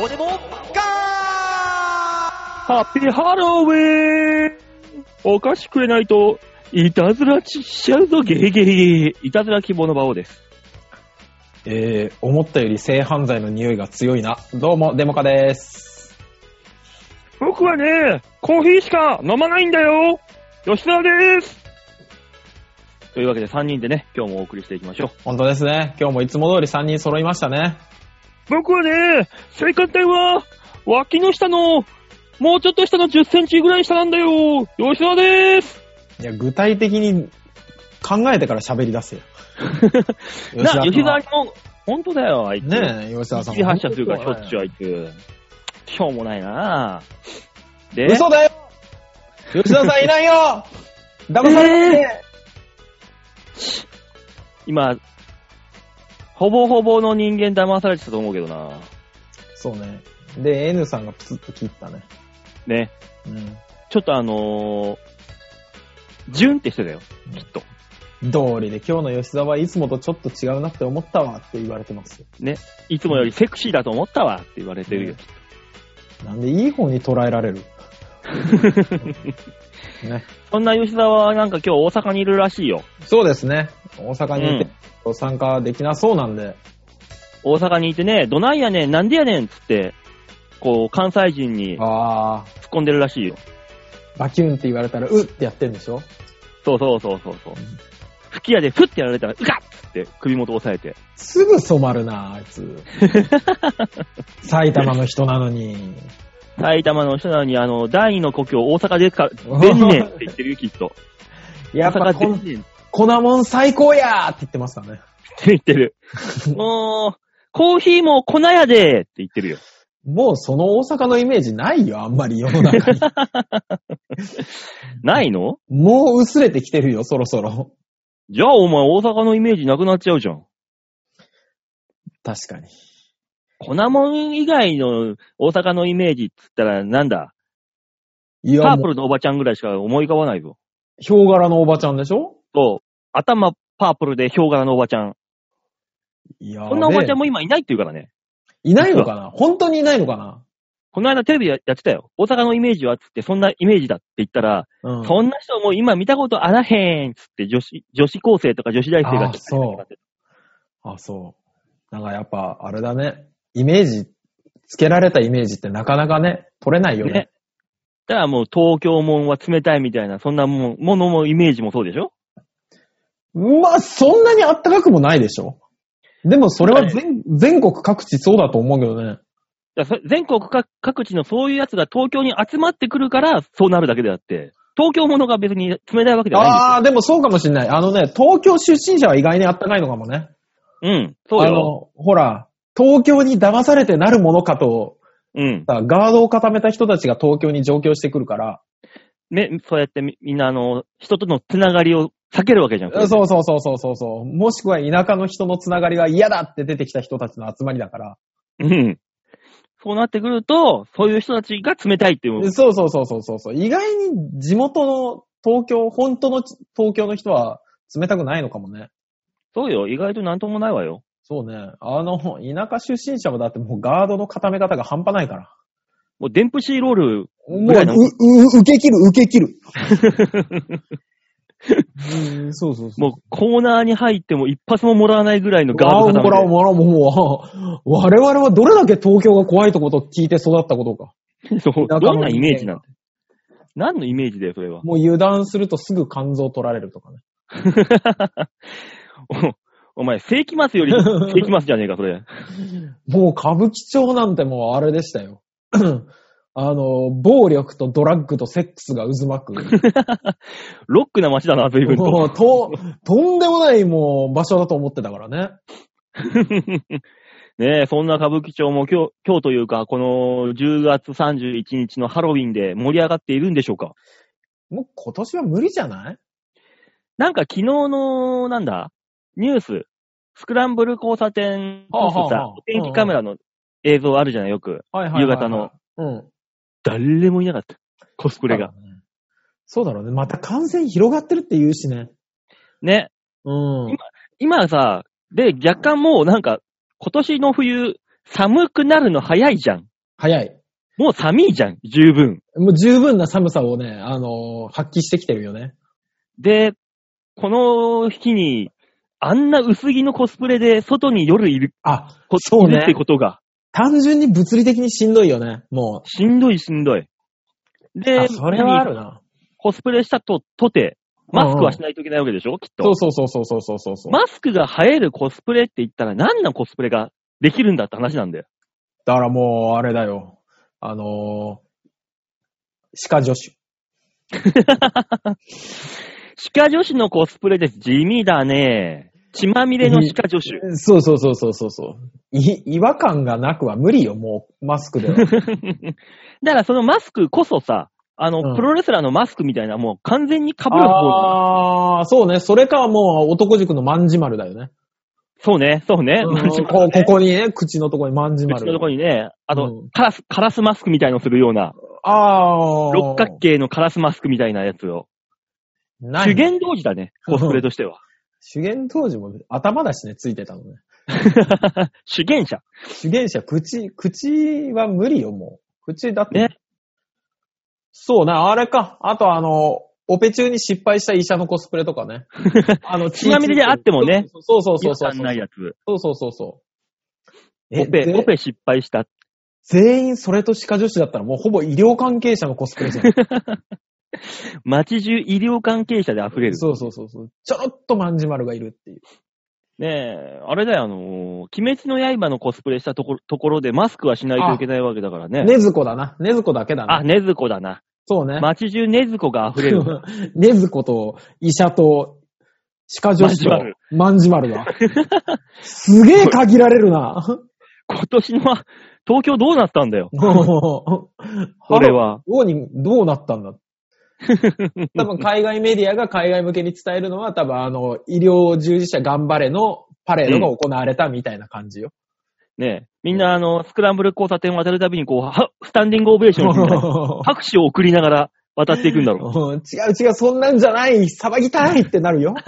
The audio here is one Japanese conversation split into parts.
どうでもガハッピーハロウィーンお菓子くれないと、いたずらしちゃうぞ、ゲーゲーゲー。いたずら希望の場をです。えー、思ったより性犯罪の匂いが強いな。どうも、デモカです。僕はね、コーヒーしか飲まないんだよ吉田ですというわけで3人でね、今日もお送りしていきましょう。本当ですね。今日もいつも通り3人揃いましたね。僕はね、性感帯は、脇の下の、もうちょっと下の10センチぐらい下なんだよ吉田ですいや、具体的に考えてから喋り出せよ。な、吉田沢も、本当だよ、あいつ。ねえ、吉沢さん一時発射するからしょっちゅうあいつ。しょうもないなぁ。で、嘘だよ吉田さんいないよ騙されないで、今、ほぼほぼの人間騙されてたと思うけどなそうね。で、N さんがプツッと切ったね。ね。うん。ちょっとあのー、ジュンってしてたよ、きっと。通りで今日の吉沢はいつもとちょっと違うなって思ったわって言われてますよ。ね。いつもよりセクシーだと思ったわって言われてるよ。なんでいい方に捉えられる？ね。そんな吉沢はなんか今日大阪にいるらしいよ。そうですね。大阪にいて、参加できなそうなんで。大阪にいてね、どないやねん、なんでやねんっつって、こう、関西人に突っあ込んでるらしいよ。ー、バキュンって言われたら、うってやってんでしょ？そうそうそうそうそう。吹き矢でフッてやられたら、うかっつって首元押さえて。すぐ染まるな、あいつ。埼玉の人なのに。埼玉の人なのに、あの、第二の故郷大阪ですから、出んねんって言ってるよ、きっと。やっぱこ出んねんって粉もん最高やーって言ってますからね。言ってる。もう、コーヒーも粉やでって言ってるよ。もうその大阪のイメージないよ、あんまり世の中に。ないの？もう薄れてきてるよ、そろそろ。じゃあお前大阪のイメージなくなっちゃうじゃん。確かに。粉もん以外の大阪のイメージっつったらなんだ？いや、パープルのおばちゃんぐらいしか思い浮かばないぞ。ヒョウ柄のおばちゃんでしょ？そう。頭パープルでヒョウ柄のおばちゃん。いやこんなおばちゃんもも今いないって言うからね。いないのかな？本当にいないのかな？この間テレビでやってたよ。大阪のイメージはっつって、そんなイメージだって言ったら、うん。そんな人もう今見たことあらへんっつって女子、女子高生とか女子大生があそうあ、そう。なんかやっぱ、あれだね。イメージ、つけられたイメージってなかなかね、取れないよね。ねだからもう東京もんは冷たいみたいな、そんなもん、ものもイメージもそうでしょ？まあ、そんなにあったかくもないでしょでもそれは全全国各地そうだと思うけどね。だからそ全国各各地のそういうやつが東京に集まってくるから、そうなるだけであって、東京ものが別に冷たいわけではないんですよ。ああ、でもそうかもしんない。あのね、東京出身者は意外にあったかいのかもね。うん、そうよ。あの、ほら、東京に騙されてなるものかと、うん。さガードを固めた人たちが東京に上京してくるから、ね、そうやってみみんなあの、人とのつながりを避けるわけじゃん。そうそうそうそうそうそう。もしくは田舎の人のつながりが嫌だって出てきた人たちの集まりだから。うん。そうなってくると、そういう人たちが冷たいっていう。そうそうそうそうそうそう。意外に地元の東京、本当の東京の人は冷たくないのかもね。そうよ。意外となんともないわよ。そうね。あの、田舎出身者もだってもうガードの固め方が半端ないから。もうデンプシーロール、もう、う、う、受け切る、受け切る。うんそうそうそう。もうコーナーに入っても一発ももらわないぐらいのガードああ、もらおう、固めもらおう、もう、我々はどれだけ東京が怖いとこと聞いて育ったことか。て。そう。どんなイメージなんて。何のイメージだよ、それは。もう油断するとすぐ肝臓取られるとかね。おお前、世紀末より世紀末じゃねえか、それ。もう歌舞伎町なんてもうあれでしたよ。あの、暴力とドラッグとセックスが渦巻く。ロックな街だな、随分もと。う、と、とんでもないもう場所だと思ってたからね。ねえ、そんな歌舞伎町も今日、今日というか、この10月31日のハロウィンで盛り上がっているんでしょうか？もう今年は無理じゃない？なんか昨日の、なんだ、ニュース、スクランブル交差点はあはあさはあ、お天気カメラの映像あるじゃない、よく。はいはいはいはい夕方の。うん。誰もいなかった。コスプレが。そうだろうね。また感染広がってるって言うしね。ね。うん。今さ、で、若干もうなんか、今年の冬、寒くなるの早いじゃん。早い。もう寒いじゃん、十分。もう十分な寒さをね、あのー発揮してきてるよね。で、この日に、あんな薄着のコスプレで外に夜いる、あ、こそうねってことが、単純に物理的にしんどいよね。もしんどいしんどい。う。で、あ、それはあるな。コスプレしたと、とて、マスクはしないといけないわけでしょ？きっと。そうそうそうそうそうそうそう。マスクが生えるコスプレって言ったら何のコスプレができるんだって話なんだよ。だからもう、あれだよ。あのー、歯科助手。歯科女子のコスプレです。地味だね。血まみれの歯科女子。そうそうそうそうそうそう。い、違和感がなくは無理よ、もう、マスクでは。だからそのマスクこそさ、あの、うんプロレスラーのマスクみたいな、もう完全に被る。ああ、そうね。それかはもう男塾の万字丸だよね。そうね、そうね。うんこここにね、口のとこに万字丸。口のとこにね、あと、うんカラス、カラスマスクみたいのするような、ああ。六角形のカラスマスクみたいなやつを。何主言同時だね、コスプレとしては。主言当時も頭だしね、ついてたのね。主言者。主言者、口、口は無理よ、もう。口だって。ねそうね、あれか。あとあの、オペ中に失敗した医者のコスプレとかね。あの、血まみれであってもね。そうそうそうそう違和感ないやつ。そうそうそうそう。オペ、ぜオペ失敗した。全員それと歯科助手だったらもうほぼ医療関係者のコスプレじゃん。街中医療関係者で溢れる。そうそうそうそう。ちょろっと万字丸がいるっていう。ねえ、あれだよ、あのー、鬼滅の刃のコスプレしたところところでマスクはしないといけないわけだからね。ねずこだな。ねずこだけだな。あ、ねずこだな。そうね。街中ねずこが溢れる。ねずこと医者と歯科助手と万字丸だ。すげえ限られるな。今年の東京どうなったんだよ。こそれ。は。どうに、どうなったんだ 多分海外メディアが海外向けに伝えるのは多分あの、医療従事者頑張れのパレードが行われたみたいな感じよ。ねえ、みんなあの、スクランブル交差点を渡るたびにこう、はスタンディングオベーションをみたいな拍手を送りながら渡っていくんだろう。うん違う違う、そんなんじゃない騒ぎたいってなるよ。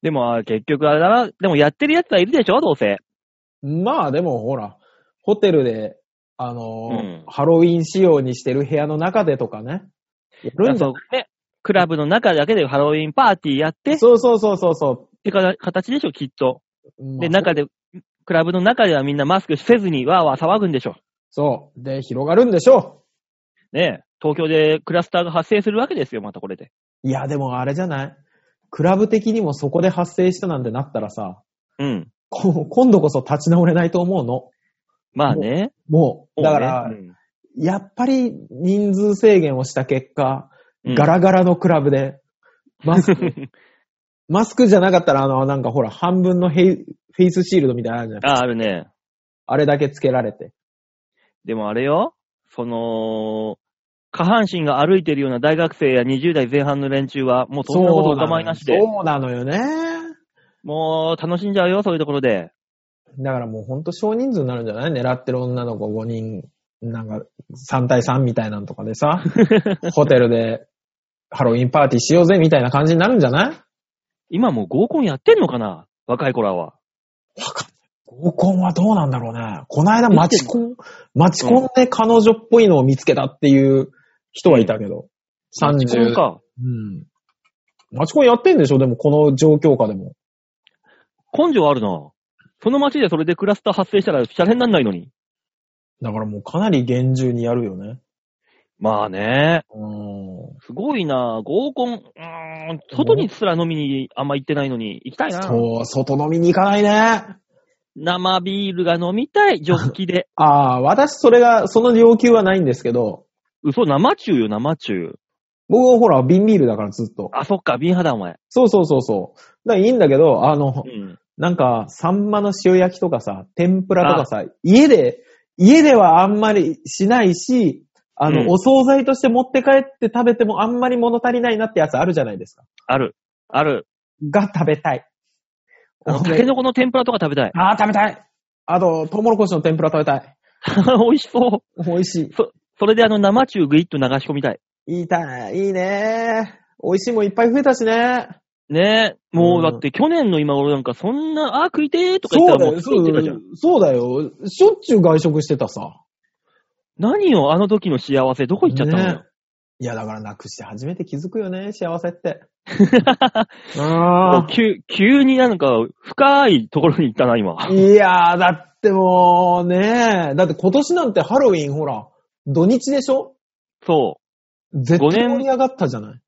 でも、あ結局あれだな。でもやってる奴はいるでしょどうせ。まあでもほら、ホテルで、あのーうんハロウィン仕様にしてる部屋の中でとかね。やるんじゃそうね。クラブの中だけでハロウィンパーティーやって、っそうそうそうそうそてか形でしょ、きっと。う。で、まあ中で、クラブの中ではみんなマスクせずにわーわー騒ぐんでしょ。そう。で、広がるんでしょねえ。東京でクラスターが発生するわけですよ、またこれで。う。いや、でもあれじゃない？クラブ的にもそこで発生したなんてなったらさ、うん。こ今度こそ立ち直れないと思うの。まあね。もう、だから、そうねやっぱり人数制限をした結果、うんガラガラのクラブで、マスク、マスクじゃなかったら、あの、なんかほら、半分のヘイフェイスシールドみたいなのあるじゃないあ、あるね。あれだけつけられて。でもあれよ、その、下半身が歩いてるような大学生や20代前半の連中は、もうそんなことお構いなしで、そうなのよね。もう楽しんじゃうよ、そういうところで。だからもうほんと少人数になるんじゃない？狙ってる女の子5人、なんか3対3みたいなのとかでさ、ホテルでハロウィンパーティーしようぜみたいな感じになるんじゃない？今もう合コンやってんのかな？若い子らは。合コンはどうなんだろうね。この間マチコン、マチコンで彼女っぽいのを見つけたっていう人はいたけど。マチコン30。か。うん。マチコンやってんでしょ？でもこの状況下でも。根性あるな。その街でそれでクラスター発生したら、シャレになんないのに。だからもうかなり厳重にやるよね。まあね。うん。すごいな。合コン、うーん、外にすら飲みにあんま行ってないのに、行きたいな。そう、外飲みに行かないね。生ビールが飲みたい、ジョッキで。ああ、私それが、その要求はないんですけど、嘘、生中よ、生中。僕はほら、瓶ビールだからずっと。あ、そっか、瓶派だ、お前。そうそうそうそう。だからいいんだけど、あのう、ん。なんか、サンマの塩焼きとかさ、天ぷらとかさ、家で、家ではあんまりしないし、あの、うんお惣菜として持って帰って食べてもあんまり物足りないなってやつあるじゃないですか。ある。ある。が食べたい。あの、タケノコの天ぷらとか食べたい。ああ、食べたい。あと、トウモロコシの天ぷら食べたい。美味しそう。美味しい。それであの生中ぐいっと流し込みたい。いいたい。いいね。美味しいもんいっぱい増えたしね。ねえ、もうだって去年の今頃なんかそんな、あ、食いてーとか言ったらもうそうだよ、言ってたじゃん。そうだよ。しょっちゅう外食してたさ。何よ、あの時の幸せ、どこ行っちゃったのよ。ねいや、だからなくして初めて気づくよね、幸せって。もあう急急になんか深いところに行ったな、今。あ。いやー、だってもうね、だって今年なんてハロウィンほら、土日でしょ？そ絶五年対盛り上がったじゃない？う。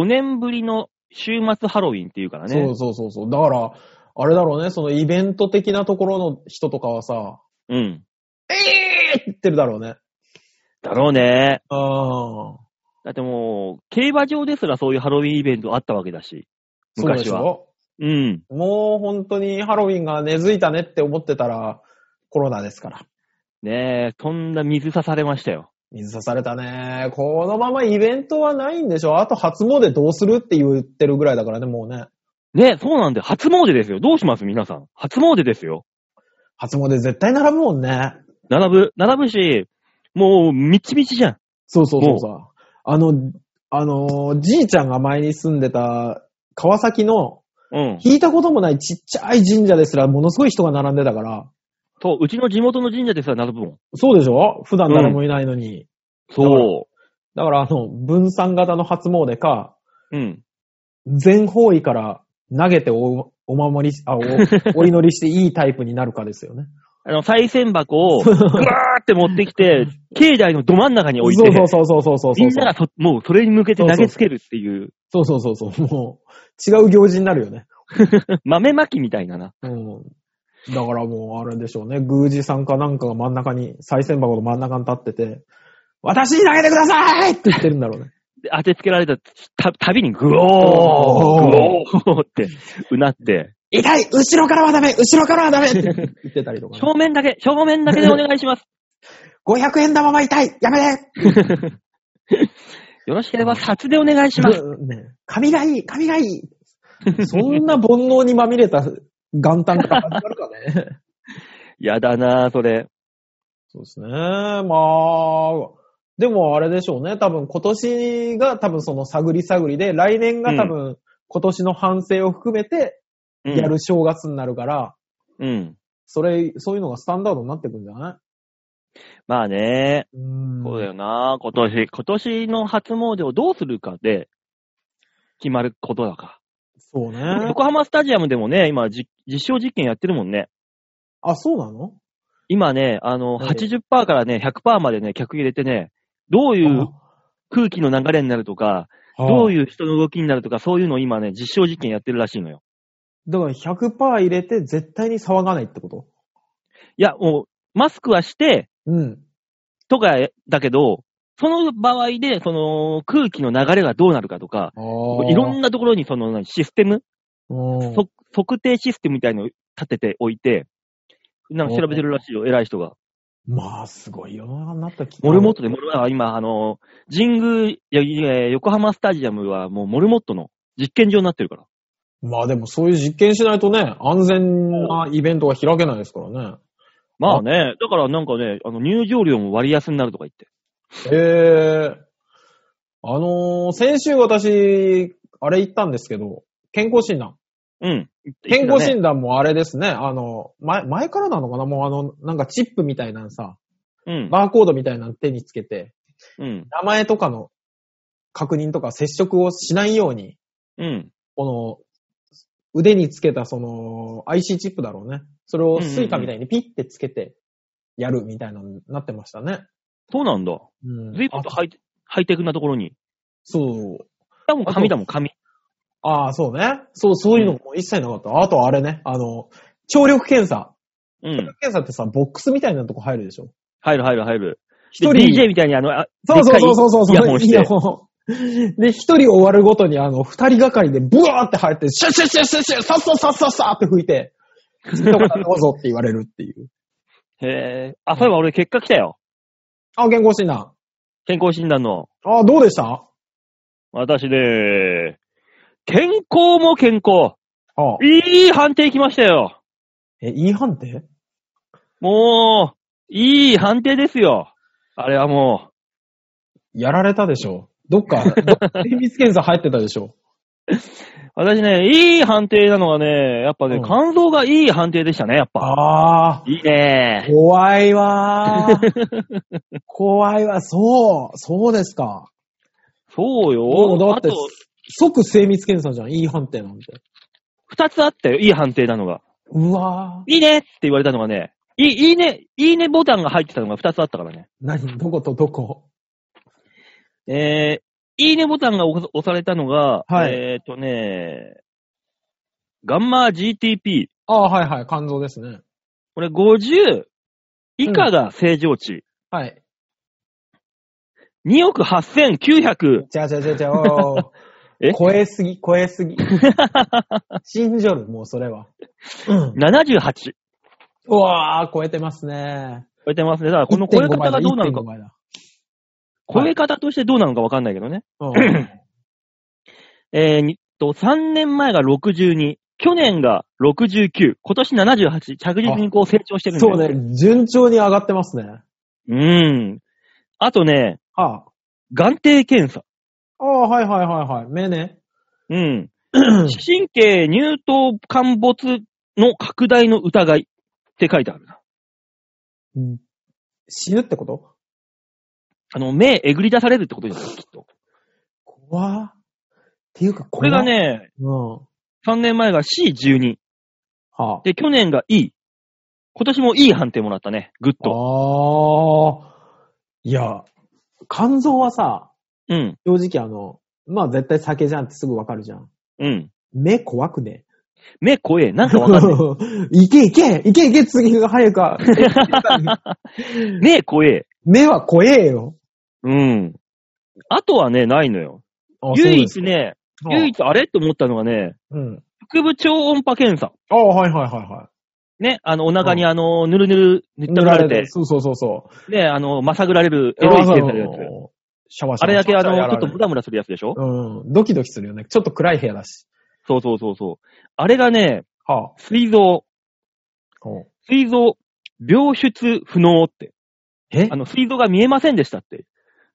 5年ぶりの週末ハロウィンっていうからね。そうそうそうそう。だから、あれだろうね、そのイベント的なところの人とかはさ、うん。えーって言ってるだろうね。だろうね。ああ。だってもう、競馬場ですらそういうハロウィンイベントあったわけだし。そうで昔は。しょ？うん。もう本当にハロウィンが根付いたねって思ってたら、コロナですから。ねえ、そんな水刺されましたよ。水刺されたね。このままイベントはないんでしょあと初詣どうするって言ってるぐらいだからね、もうね。ねそうなんで、初詣ですよ。どうします？皆さん。初詣ですよ。初詣絶対並ぶもんね。並ぶ、並ぶし、もう、みちみちじゃん。そうそうそうさ。あの、あの、じいちゃんが前に住んでた川崎のうん。聞いたこともないちっちゃい神社ですらものすごい人が並んでたから。そう、うちの地元の神社でさ、並ぶもん。そうでしょ？普段誰もいないのに。そだからあの、分散型の初詣か、う。うん。全方位から投げておお守りし、あ、お、お祈りしていいタイプになるかですよね。あの、再銭箱を、ぐわーって持ってきて、境内のど真ん中に置いて、そうそうそうそうそうそう。みんながそもうそれに向けて投げつけるっていう、そうそうそうそう。もう、違う行事になるよね。豆まきみたいなな。うん。だからもう、あれでしょうね。宮司さんかなんかが真ん中に、再銭箱の真ん中に立ってて、私に投げてくださいって言ってるんだろうね。で当てつけられたたたびにグオーグオーってうなって、痛い後ろからはダメ後ろからはダメって 言ってたりとかね、正面だけ、正面だけでお願いします。500円玉は痛いやめて よろしければ札でお願いします。ね、髪がいい髪がいいそんな煩悩にまみれた元旦から始まるかね。やだなぁ、それ。そうですね。まあ、でもあれでしょうね。多分今年が多分その探り探りで、来年が多分今年の反省を含めてうんやる正月になるから、うん。それ、そういうのがスタンダードになってくるんじゃない？まあね、うんそうだよな今年、今年の初詣をどうするかで決まることだかそうら。ね。横浜スタジアムでもね、今じ実証実験やってるもんね。あ、そうなの？今ね、あの、はい80%からね、100%までね、客入れてね、どういう空気の流れになるとか、どういう。いう人の動きになるとか、そういうのを今ね、実証実験やってるらしいのよ。だから100%入れて絶対に騒がないってこと？いや、もう、マスクはして、うん。とかだけど、その場合で、その空気の流れがどうなるかとか、あいろんなところにその何システム、測定システムみたいのを立てておいて、なんか調べてるらしいよ、偉い人が。まあ、すごい世の中になった気モルモットで、モルあ今、あの、神宮、横浜スタジアムはもうモルモットの実験場になってるから。まあでもそういう実験しないとね、安全なイベントが開けないですからね。まあね、だからなんかね、あの入場料も割安になるとか言って。へえ。あのー先週私、あれ行ったんですけど、健康診断。うん。健康ね診断もあれですね、あの、前、前からなのかな？もうあの、なんかチップみたいなのさ、うん。バーコードみたいなの手につけて、うん。名前とかの確認とか接触をしないように、うん。この、腕につけたその IC チップだろうね。それを Suica みたいにピッてつけてやるみたいなのになってましたね。そうなんだ。うん随分とあハイテハイテクなところに。いそう。や、もう紙だもん、紙。ああ、そうね。そう、そういうのも一切なかった。あとあれね、あの、聴力検査。うん。検査ってさ、ボックスみたいなとこ入るでしょ？入る入る入る。一で人 DJ みたいにあの、あそうそうそうそうそう。でっかいイヤホンしてイヤホンで、一人終わるごとにあの、二人がかりでブワーって入って、シュッシュッシュッシュッシュッさっさっさっさっさって吹いて、次の方どうぞって言われるっていう。へえ。あ、そういえば俺結果来たよ。あ、健康診断。健康診断の。あ、どうでした？私ね、健康も健康。あいい判定来ましたよ。え、いい判定？もう、いい判定ですよ。あれはもやられたでしょどっか、どっか 精密検査入ってたでしょ私ね、いい判定なのがね、やっぱね、うん肝臓がいい判定でしたね、やっぱ。ああ、いいね。怖いわー。怖いわ、そう、そうですか。そうよ。もうだって即精密検査じゃん、いい判定なんて。二つあったよ、いい判定なのが。うわー。いいねって言われたのがね、いい、いいね、いいねボタンが入ってたのが二つあったからね。何？どことどこ？えー、いいねボタンが押押されたのが、はいえーとね、ガンマ GTP。ああ、はいはい、肝臓ですね。これ50以下が正常値。はい。2億8900。ちゃうちゃうちゃうちゃう おーえ？超えすぎ、超えすぎ。信じる、もうそれは。うん。78。うわー、超えてますね。超えてますね。だからこの超え方がどうなのか1.5、倍だ。超え方としてどうなのかわかんないけどね。1.5倍だえー、にと、3年前が62。去年が69。今年78。着実にこう成長してうん。るんだよ。そうね、順調に上がってますね。うん。あとね、は眼底検査。あ。ああ、はいはいはいはい。目ね。うん。神経乳頭陥没の拡大の疑いって書いてあるな。うん死ぬってこと？あの、目えぐり出されるってことですよ、きっと。怖っていうか、これが、ね、うん。3年前が C12。はで、去年が E。今年もいい判定もらったね。グッあ。と。ああ。いや、肝臓はさ、うん。正直あの、まあ絶対酒じゃんってすぐわかるじゃん。うん。目怖くね？目怖え。なんかわかんない。いけいけいけいけ次が早くか。目怖え。目は怖えよ。うん。あとはね、ないのよ。あ唯一。ね、そうですか唯一あれと思ったのがね、うん。腹部超音波検査。ああ、はいはいはいはね、あの、お腹にあの、ぬるぬる塗い。ったられて、そうそうそうそう。ね、あの、まさぐられるエロい検査のやつ。シャワーシャワーあれだけあの、ちょっとムラムラするやつでしょ？うん。ドキドキするよね。ちょっと暗い部屋だし。そうそうそうそう。あれがね、はあ。膵臓、ほう膵臓、病出不能って。え？あの、膵臓が見えませんでしたって。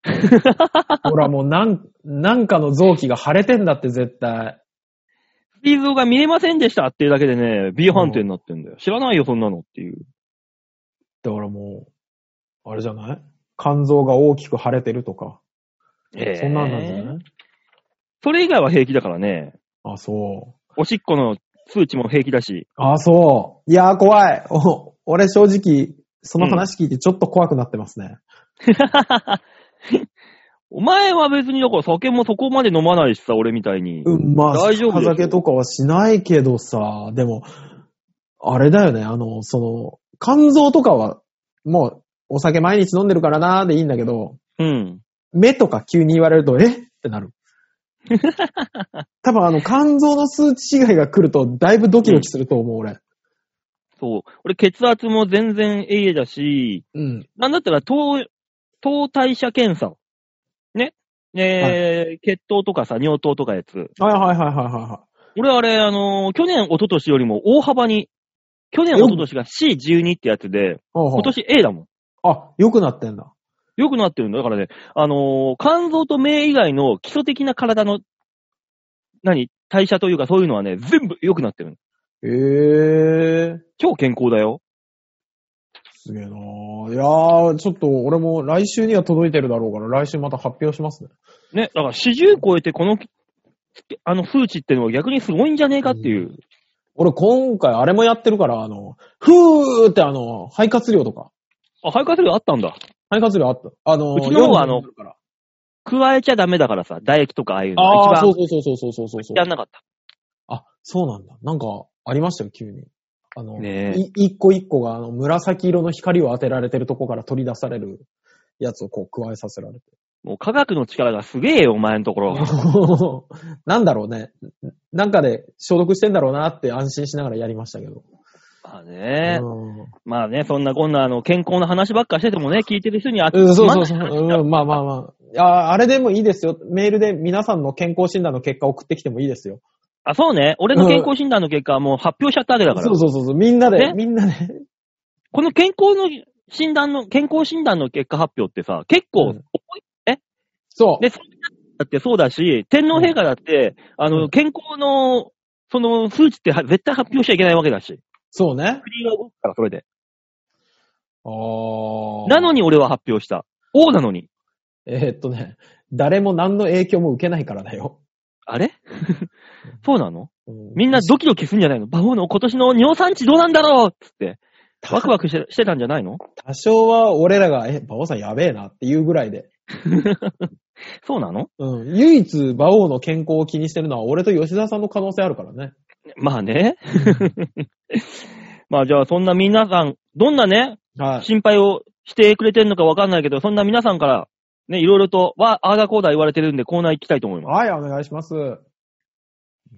ほらもうなん、なんかの臓器が腫れてんだって絶対。膵臓が見えませんでしたっていうだけでね、B 判定になってんだよ。知らないよ、そんなのっていう。だからもう、あれじゃない？肝臓が大きく腫れてるとか。ええそんなんなんじゃない？それ以外は平気だからね。あ、そう。おしっこの数値も平気だし。あ、そう。いやー、怖い。お 俺正直、その話聞いてちょっと怖くなってますね。お前は別にだから酒もそこまで飲まないしさ、俺みたいに。うん、まあ、大丈夫酒とかはしないけどさ、でも、あれだよね、あの、その、肝臓とかは、もう、お酒毎日飲んでるからなーでいいんだけど、うん。目とか急に言われると、え？ってなる。多分あの、肝臓の数値違いが来ると、だいぶドキドキすると思う、俺。そう。俺血圧も全然ええだし、うん。なんだったら糖、糖代謝検査。ね？えー血糖とかさ、尿糖とかやつ。はいはいはいはいは俺あれ、あのー去年、一昨年よりも大幅に、去年、一昨年が C12 ってやつで、いはい。今今年 A だもん。あ、良くなってんだ。良くなってるんだ。だからね、あのー肝臓と目以外の基礎的な体の、何？代謝というかそういうのはね、全部良くなってるの。へえー。超健康だよ。すげえなーいやー、ちょっと俺も来週には届いてるだろうから、来週また発表しますね。ね。だから40超えてこの、あの数値ってのは逆にすごいんじゃねえかっていう。俺今回あれもやってるから、あの、ふーってあの、肺活量とか。あ、肺活量あったんだ。肺活量あった。あの、うちの方はあの夜に飲んでるから加えちゃダメだからさ、唾液とかああいうの。ああ、そうそうそうそうそうそうそうやんなかった。あ、そうなんだ。なんか、ありましたよ、急に。あの、ね一個一個が、あの、紫色の光を当てられてるとこから取り出されるやつをこう、加えさせられて。もう科学の力がすげえよ、お前のところ。なんだろうね。なんかで消毒してんだろうなって安心しながらやりましたけど。まあね。うんまあね、そんなこんなあの、健康な話ばっかしててもね、聞いてる人にあうん、そうそうそう。うん、まあまあまあ。いや、あれでもいいですよ。メールで皆さんの健康診断の結果送ってきてもいいですよ。あ、そうね。俺の健康診断の結果はもう発表しちゃったわけだから。そうそうそうそう。みんなで、ね？みんなで。この健康の診断の、健康診断の結果発表ってさ、結構、うんそう。で、そだってそうだし、天皇陛下だって、あの、うん健康の、その数値っては絶対発表しちゃいけないわけだし。そうね。国が動くから、それで。あーなのに俺は発表した。王なのに。えーっとね、誰も何の影響も受けないからだよ。あれ？そうなの？うんみんなドキドキするんじゃないの？バオの今年の尿酸値どうなんだろう？つって。ワクワクしてしてたんじゃないの？多少は俺らが、え、馬王さんやべえなっていうぐらいで。そうなの？うん。唯一馬王の健康を気にしてるのは俺と吉沢さんの可能性あるからね。まあね。まあじゃあそんな皆さん、どんなね、はい。心配をしてくれてるのかわかんないけど、そんな皆さんから、ね、いろいろと、わ、あーだこーだ言われてるんでコーナー行きたいと思います。はい、お願いします。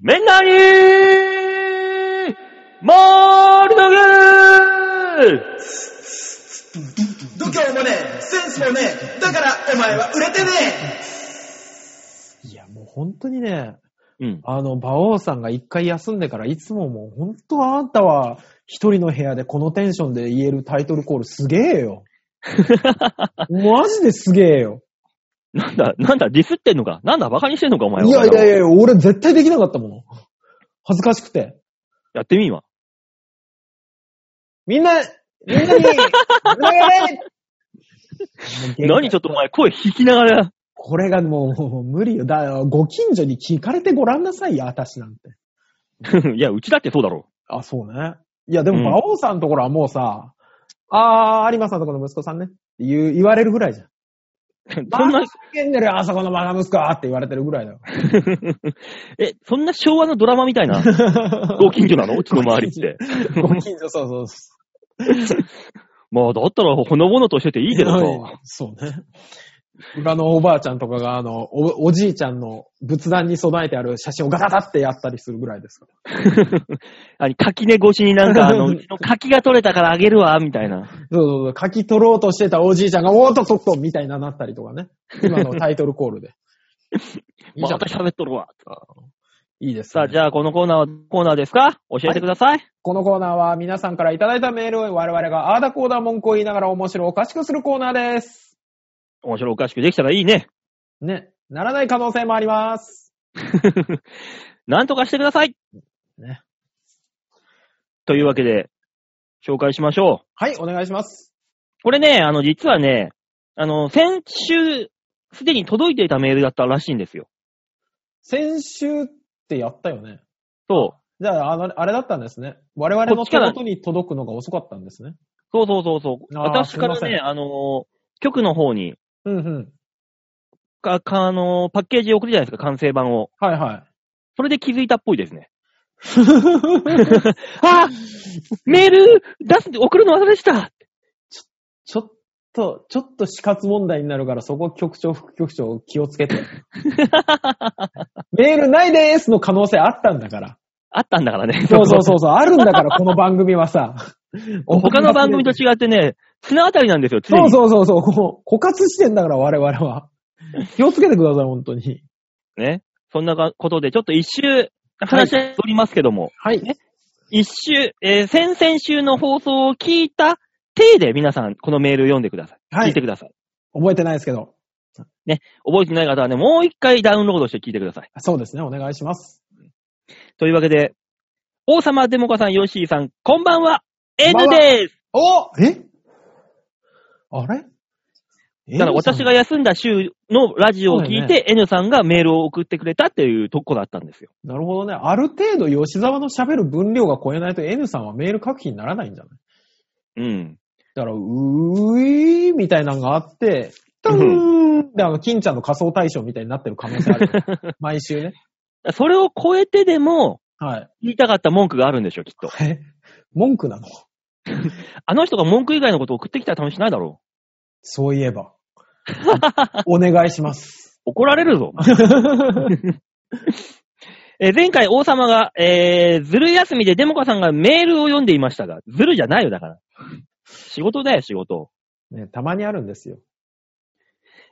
みんなにーモールドゲー度胸もねえ、センスもねえ、だからお前は売れてねいや、もう本当にね、うん。あの、馬王さんが一回休んでからいつももう本当あんたは一人の部屋でこのテンションで言えるタイトルコールすげえよ。マジですげえよ。なんだ、なんだ、ディスってんのか？なんだ、バカにしてんのかお前は。いやいやいや、俺絶対できなかったもの。恥ずかしくて。やってみんわ。みんな、みんなに、何ちょっとお前声引きながら。これがもうもう無理よ。だご近所に聞かれてごらんなさいよ、私なんて。いや、うちだってそうだろあ、そうね。いや、でも、うん馬王さんのところはもうさ、あー、有馬さんのところの息子さんね。って言う、言われるぐらいじゃん。う。そんな、叫んでるよ、あそこのバカ息子って言われてるぐらいだよ。え、そんな昭和のドラマみたいな？ご近所なの？うちの周りって。ご近所、そうそうそまあ、だったらほのぼのとしてていいけどさ。そうね。裏のおばあちゃんとかが、あの、お、おじいちゃんの仏壇に備えてある写真をガタガタってやったりするぐらいですから。あの垣根越しになんか、あの、うちの柿が取れたからあげるわ、みたいな。そうそうそう、書き取ろうとしてたおじいちゃんが、おーっとっとっとみたいななったりとかね。今のタイトルコールで。また喋っとるわ。いいです、ね。さあ、じゃあ、このコーナーは、コーナーですか？教えてください。このコーナーは皆さんからいただいたメールを我々があーだこーだ文句を言いながら面白おかしくするコーナーです。面白おかしくできたらいいね。ね。ならない可能性もあります。なんとかしてください。ね。というわけで、紹介しましょう。はい、お願いします。これね、あの、実はね、あの、先週、すでに届いていたメールだったらしいんですよ。先週ってやったよね。そじゃあ、あの、あれだったんですね。我々の手こっちから元に届くのが遅かったんですね。う。そうそうそうそう。あー私からね、すいませんあの、局の方に、うんうん。か、か、あの、パッケージ送るじゃないですか、完成版を。はいはい。それで気づいたっぽいですね。あメール出す、送るの忘れてたちょっと、ちょっと死活問題になるから、そこ局長、副局長気をつけて。メールないでーすの可能性あったんだから。あったんだからね。そうそうそうそう、あるんだから、この番組はさ。他の番組と違ってね、綱渡りなんですよ、常そうに。そうそうそう、こう枯渇してんだから、我々は。気をつけてください、本当に。ね。そんなことで、ちょっと一周話しておりますけども、はい。一周、えー先々週の放送を聞いた体で皆さん、このメールを読んでください。はい聞いてください。覚えてないですけど。覚えてない方はね、もう一回ダウンロードして聞いてください。そうですね、お願いします。というわけで、王様デモカさん、ヨッシーさん、こんばんは !N こんばんはですおえ？あれ？だから私が休んだ週のラジオを聞いて、N さんがメールを送ってくれたっていうとこだったんですよ。なるほどね。ある程度吉沢の喋る分量が超えないと N さんはメール書く気にならないんじゃない？うん。だから、うーいーみたいなのがあって、トゥーンで、あの、金ちゃんの仮想対象みたいになってる可能性ある。毎週ね。それを超えてでも、はい。言いたかった文句があるんでしょ、きっと。え？文句なの？あの人が文句以外のことを送ってきたら試しないだろそういえば。お願いします。う。怒られるぞ。えー前回王様が、えー、ずる休みでデモカさんがメールを読んでいましたが、ずるじゃないよ、だから。仕事だよ、仕事。ね、たまにあるんですよ。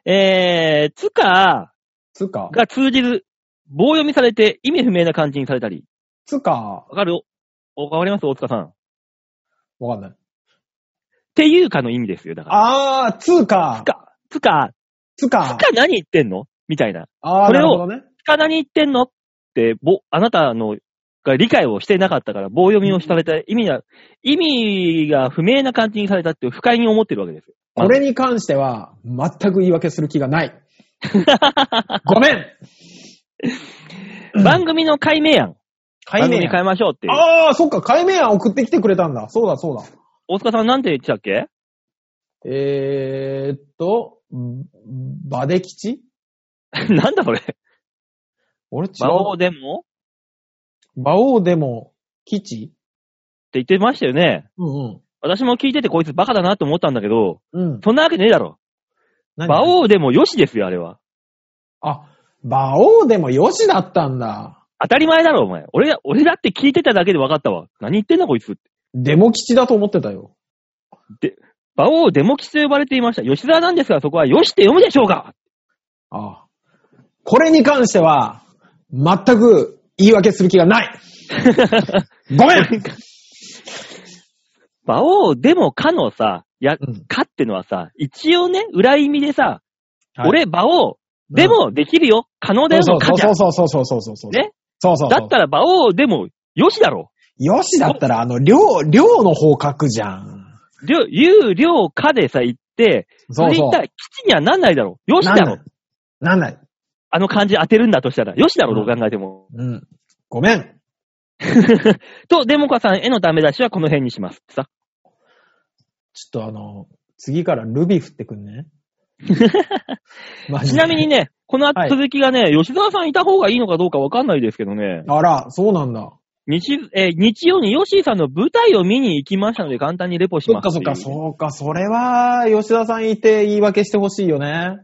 えー、つかつか、が通じる、棒読みされて意味不明な感じにされたり。つか、わかる？おわかります？大塚さん。っわかんない。ていうかの意味ですよ、だから。あー、つかつ、か、つか、つかつ、か何言ってんの？みたいな。ああ、それをなるほどね。深田に言ってんの？って、ぼ、あなたの、が理解をしてなかったから、棒読みをされた、意味が、意味が不明な感じにされたって不快に思ってるわけですよ。これに関しては、全く言い訳する気がない。ごめん 番組の解明案。解明番組変えましょうっていう。ああ、そっか、解明案送ってきてくれたんだ。そうだ、そうだ。大塚さんなんて言ってたっけ？えーっと、んバデ吉？なんだそれ。俺違馬王う。でも馬王でも、吉って言ってましたよね。うん私も聞いててこいつバカだなと思ったんだけど、うん。うん。そんなわけねえだろ。何？馬王でもよしですよ、あれは。あ、馬王でもよしだったんだ。当たり前だろ、お前。俺、俺だって聞いてただけで分かったわ。何言ってんだ、こいつ。デモ吉だと思ってたよ。馬王デモ吉と呼ばれていました。吉沢なんですが、そこはよしって読むでしょうかああ。これに関しては、全く言い訳する気がない。ごめん馬王でもかのさ、や、うんかってのはさ、一応ね、裏意味でさ、はい俺馬王でもできるよ。可能だよそうのかじゃん。そうそうそうそうそうそう。ねそうそうそう。だったら馬王でもよしだろ。よしだったら、あの、量、量の方書くじゃん。りょ、有料かでさ、言って、そそうそうれ言ったら基地にはなんないだろ。よしだろ。なんない。あの漢字当てるんだとしたら、よしだろ、うんどう考えても。うん。ごめん。と、デモカさんへのダメ出しはこの辺にします。さ。ちょっとあの、次からルビー振ってくんね。ちでなみにね、このはい続きがね、吉沢さんいた方がいいのかどうかわかんないですけどね、あら、そうなんだ。日、えー日曜にヨッシーさんの舞台を見に行きましたので簡単にレポしますそっかそっか、そうか、それは、吉田さんいて言い訳してほしいよね。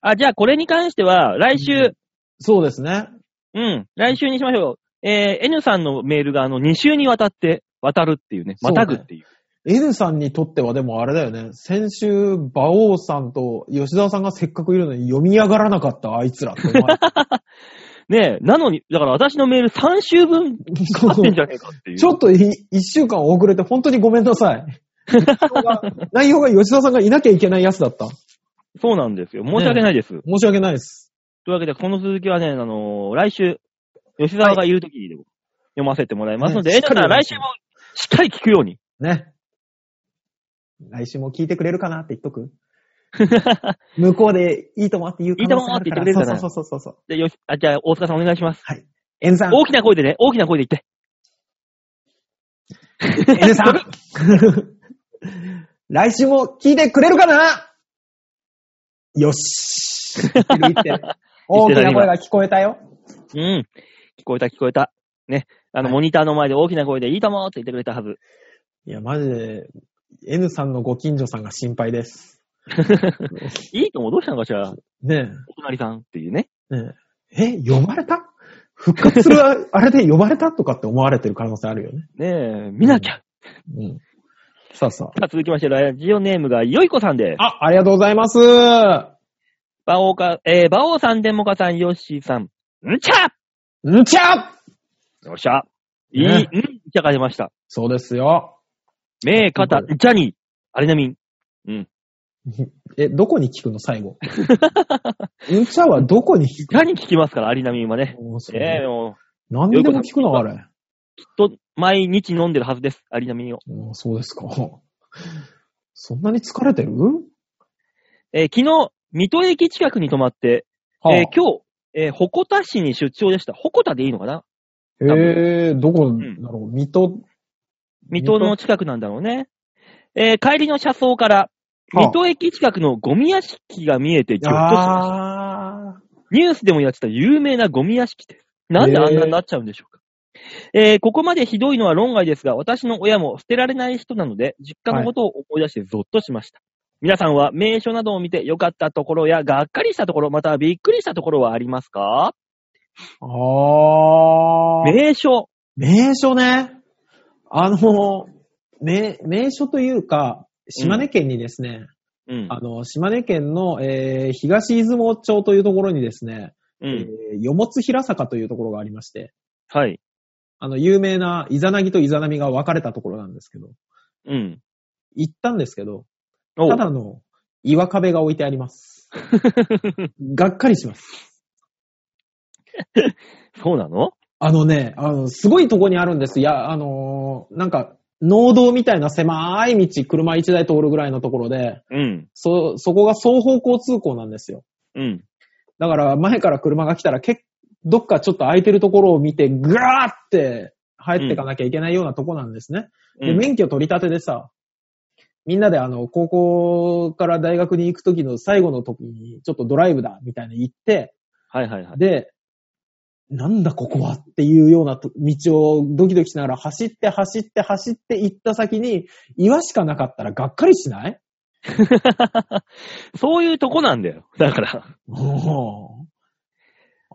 あ、じゃあこれに関しては、来週、そうですね。うん、来週にしましょう。えー N さんのメールがあの、2週にわたって渡るっていうね、そうねまたぐっていう。N さんにとってはでもあれだよね。先週、馬王さんと吉沢さんがせっかくいるのに読み上がらなかったあいつらって思われ ねえ、なのに、だから私のメール3週分ってんじゃねえかっていう。ちょっとい一週間遅れて本当にごめんなさい。内容が吉沢さんがいなきゃいけないやつだった。そうなんですよ。申し訳ないです。申し訳ないです。というわけで、この続きはね、あのー来週、吉沢がいるときにでも読ませてもらいますので、ねえ、だから来週もしっかり聞くように。ね。来週も聞いてくれるかなって言っとく？向こうでいいともって言う可能性あるからいいともって言ってくれるかなそうそうそうそう。でよし、あ、じゃあ、大塚さんお願いします。N さん、大きな声でね、大きな声で言って。N さん 来週も聞いてくれるかな？よし。大きな声が聞こえたよ。うん。聞こえた聞こえた。ね。あの、はいモニターの前で大きな声でいいともって言ってくれたはず。いや、マジで、N さんのご近所さんが心配です。いいともどうしたのかしら？ねお隣さんっていうね。え、ねえ、え、呼ばれた？復活するあれで呼ばれたとかって思われてる可能性あるよね。ねえ、見なきゃ。うん。さあささあ、続きまして、ラジオネームがよいこさんです。あ。あ、ありがとうございます。バオか、えー、バオさん、デモカさん、ヨッシーさん。んちゃんちゃよっしゃ。いい、ねんちゃが出ました。そうですよ。目、肩、ジャニー、アレナミン。うん。え、どこに聞くの最後？うんちゃはどこに聞くジャニー聞きますから、アリナミンはね。のそうええも何でも聞くのあれ。う、きっと、毎日飲んでるはずです、アリナミンを。うんそうですか。そんなに疲れてる？えー昨日、水戸駅近くに泊まって、はあえー今日、えー鉾田市に出張でした。鉾田でいいのかな？えー、どこだろう、水戸。水戸の近くなんだろうね。えー帰りの車窓から、はあ水戸駅近くのゴミ屋敷が見えてギョッとしました。あニュースでもやってた有名なゴミ屋敷です。なんであんなになっちゃうんでしょうか。えーここまでひどいのは論外ですが、私の親も捨てられない人なので、実家のことを思い出してゾッとしました。皆さんは名所などを見て良かったところや、がっかりしたところ、またはびっくりしたところはありますか？ー。あー。名所。名所ね。あの、名、名所というか、島根県にですね、うん。あの、島根県の、えー東出雲町というところにですね、えうん。ー、よもつ平坂というところがありまして、はい。あの、有名なイザナギとイザナミが分かれたところなんですけど、うん。行ったんですけど、おただの岩壁が置いてあります。がっかりします。そうなの？あのね、あの、すごいとこにあるんです。いや、あのーなんか、農道みたいな狭い道、車1台通るぐらいのところで、うん。そ、そこが双方向通行なんですよ。うん。だから、前から車が来たら、けどっかちょっと空いてるところを見て、ぐらーって入っていかなきゃいけないようなとこなんですね。で、うん免許取り立てでさ、みんなであの、高校から大学に行くときの最後の時に、ちょっとドライブだ、みたいな言って、はいはいはい。で、なんだここはっていうようなと道をドキドキしながら走って走って走って行った先に岩しかなかったらがっかりしない？そういうとこなんだよ。だから、うん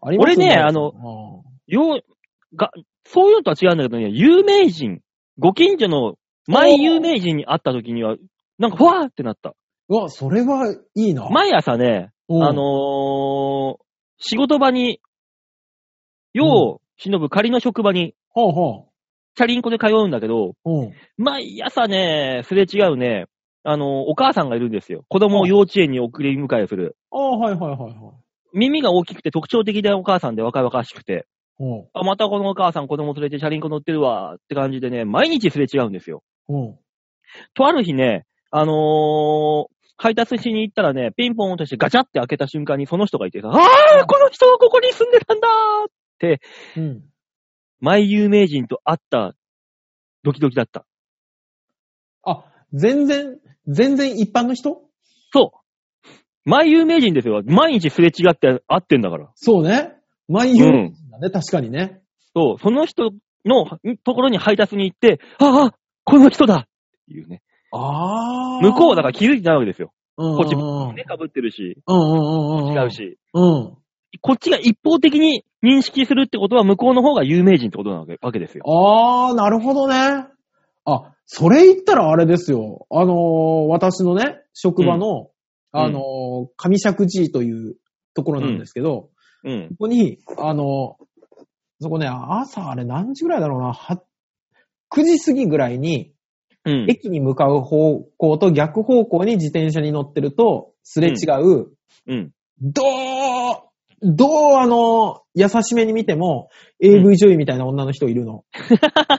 あります俺ねうんあのよう、が、そういうのとは違うんだけどね、有名人、ご近所の前有名人に会った時には、なんかふわーってなった。うわ、それはいいな。毎朝ね、うんあのー仕事場に、よう忍ぶ仮の職場に、ほうほチャリンコで通うんだけど、う。うん。毎朝ね、すれ違うね、あのーお母さんがいるんですよ。子供を幼稚園に送り迎えする。ああ、はいはいはいはい。耳が大きくて特徴的なお母さんで若々しくて、うん。あ、またこのお母さん子供連れてチャリンコ乗ってるわって感じでね、毎日すれ違うんですよ。うん。とある日ね、あのー配達しに行ったらね、ピンポンとしてガチャって開けた瞬間にその人がいてさ、ああこの人がここに住んでたんだーうん。前有名人と会ったドキドキだった。あ、全然、全然一般の人？そう。前有名人ですよ。毎日すれ違って会ってんだから。そうね。毎有名人だね、確かにね。そう。その人のんところに配達に行って、ああこの人だっていうね。ああ。向こうはだから気づいてないわけですよ。うんうんうん、こっちもね、被ってるし、うんうんうんうん。違う。し。うん。こっちが一方的に認識するってことは向こうの方が有名人ってことなわけですよ。ああ、なるほどね。あ、それ言ったらあれですよ。あのー私のね、職場の、うんあのー上尺寺というところなんですけど、うん。ここに、あのーそこね、朝あれ何時ぐらいだろうな、は9時過ぎぐらいに、うん。駅に向かう方向と逆方向に自転車に乗ってると、すれ違う、うん。どう、どうあの、優しめに見ても、AV 女優みたいな女の人いるの。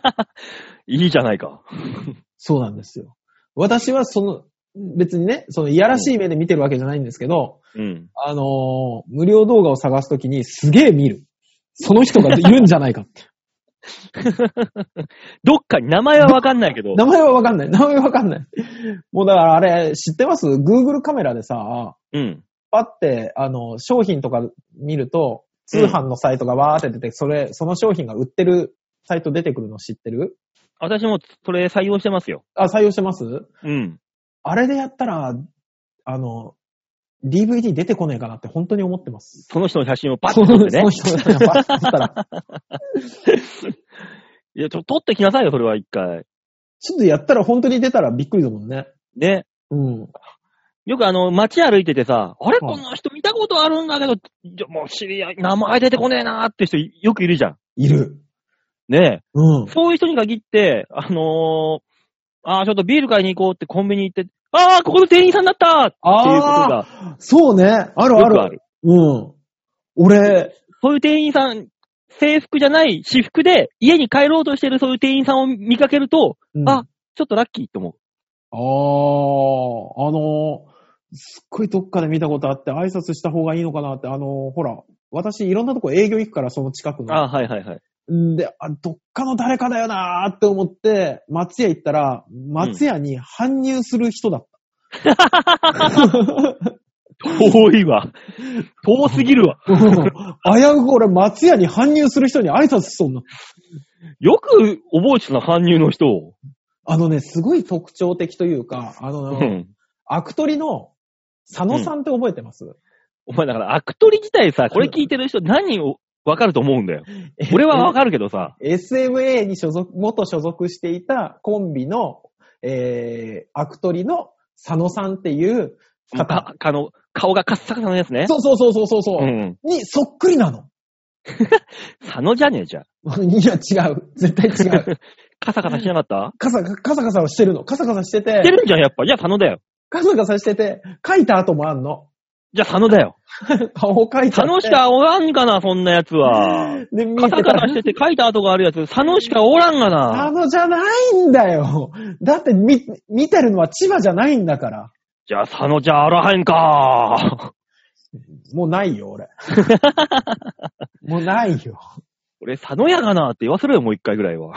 いいじゃないか。そうなんですよ。私はその、別にね、そのいやらしい目で見てるわけじゃないんですけど、うん。あのー無料動画を探すときにすげえ見る。その人がいるんじゃないかって。どっかに名前はわかんないけど。名前はわかんない。名前はわかんない。もうだからあれ、知ってます ?Google カメラでさ、うん。パって、あの、商品とか見ると、通販のサイトがわーって出て、それ、その商品が売ってるサイト出てくるの知ってる？私もそれ採用してますよ。あ、採用してます？うん。あれでやったら、あの、DVD 出てこねえかなって本当に思ってます。その人の写真をパッと撮ってね その。人がパッと撮ったら、いや、ちょ、撮ってきなさいよ、それは一回。ちょっとやったら本当に出たらびっくりだもんね。ね。うん。よくあの、街歩いててさ、あれ？はいこの人見たことあるんだけど、じゃもう知り合い、名前出てこねえなーって人よくいるじゃん。いる。ねうんえ。。そういう人に限って、あのー、あーちょっとビール買いに行こうってコンビニ行って、ああここの店員さんだったっていうことがあ、そうね。あるある。よくある。うん。俺、そういう店員さん、制服じゃない私服で家に帰ろうとしてるそういう店員さんを見かけると、うんあ、ちょっとラッキーと思う。ああ、あの、すっごいどっかで見たことあって挨拶した方がいいのかなって、あの、ほら、私いろんなとこ営業行くから、その近くの。あはいはいはい。んで、あ、どっかの誰かだよなーって思って、松屋行ったら、松屋に搬入する人だった。遠いわ。遠すぎるわ。危うく俺、松屋に搬入する人に挨拶しそうにな。よく覚えてたな、搬入の人を。あのね、すごい特徴的というか、あの、うん。アクトリの佐野さんって覚えてます、お前だから、アクトリ自体さ、これ聞いてる人何をわかると思うんだよ。俺はわかるけどさ。SMA に所属、元所属していたコンビの、えー、アクトリの佐野さんっていう方。か、あの、顔がカッサカサのやつね。そうそうそうそうそうそう、うん。にそっくりなの。佐野じゃねえじゃん。いや、違う。絶対違う。カサカサしなかった？カサカサカサはしてるの。カサカサしてて。してるんじゃん、やっぱ。いや、佐野だよ。カサカサしてて、書いた後もあんの。じゃあ佐野だよ。顔書いちゃって。佐野しかおらんかな、そんなやつは。で、見カサカサしてて書いた跡があるやつ、佐野しかおらんがな。佐野じゃないんだよ。だって見、見てるのは千葉じゃないんだから。じゃあ佐野じゃあらへんか。もうないよ、俺。もうないよ。俺佐野やがなって言わせろよ、もう一回ぐらいは。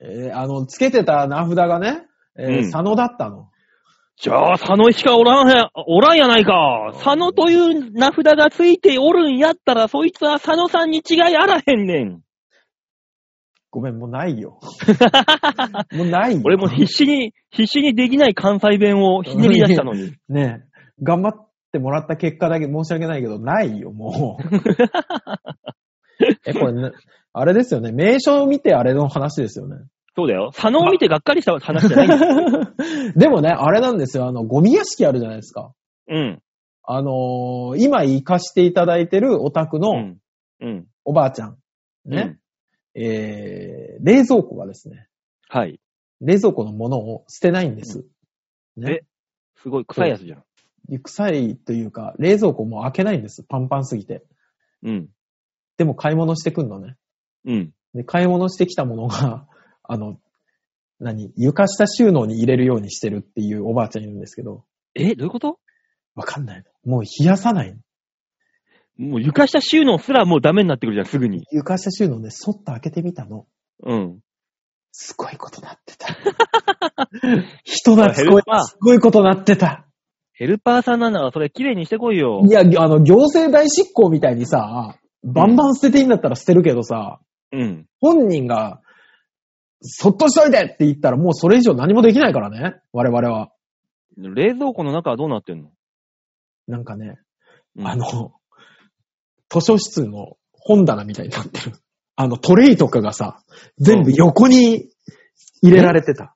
えーあの、つけてた名札がね、えーうん佐野だったの。じゃあ佐野しかおらんへん、おらんやないか。佐野という名札がついておるんやったら、そいつは佐野さんに違いあらへんねん。ごめん、もうないよ。もうないよ。俺も必死に、必死にできない関西弁をひねり出したのに。ねえ、頑張ってもらった結果だけ申し訳ないけど、ないよ、もう。え、これね、あれですよね。名称を見てあれの話ですよね。そうだよ。佐野を見てがっかりした話じゃないんだよ。でもね、あれなんですよ。あの、ゴミ屋敷あるじゃないですか。うん。あのー今行かしていただいてるお宅のうん。うん。おばあちゃん。ね。えー、冷蔵庫がですね、はい。冷蔵庫のものを捨てないんです。ね。すごい臭いやつじゃん。臭いというか、冷蔵庫も開けないんです。パンパンすぎて。うん。でも買い物してくんのね。うん。で、買い物してきたものが、あの、何床下収納に入れるようにしてるっていうおばあちゃんいるんですけど、え、どういうこと？わかんないの。もう冷やさないの。もう床下収納すらもうダメになってくるじゃん、すぐに。床下収納ね、そっと開けてみたの。うん。すごいことなってた。人懐ヘルパーこい。すごいことなってた。ヘルパーさんなんならそれ綺麗にしてこいよい。や、あの、行政代執行みたいにさ、バンバン捨てていいんだったら捨てるけどさ、うん。本人が、そっとしといてって言ったらもうそれ以上何もできないからね。我々は。冷蔵庫の中はどうなってんの、なんかね、うんあの、図書室の本棚みたいになってる。あの、トレイとかがさ、全部横に入れられてた。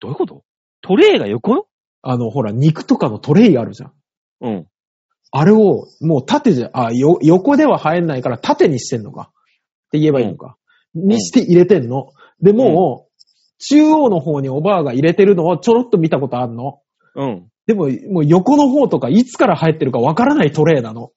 どういうこと？トレイが横よあの、ほら、肉とかのトレイあるじゃん。うん。あれを、もう縦じゃ、あ、よ、横では入んないから縦にしてんのか。って言えばいいのか。にして入れてんの。で、もう、中央の方におばあが入れてるのをちょろっと見たことあるの。うん。でも、もう横の方とかいつから入ってるかわからないトレイなの。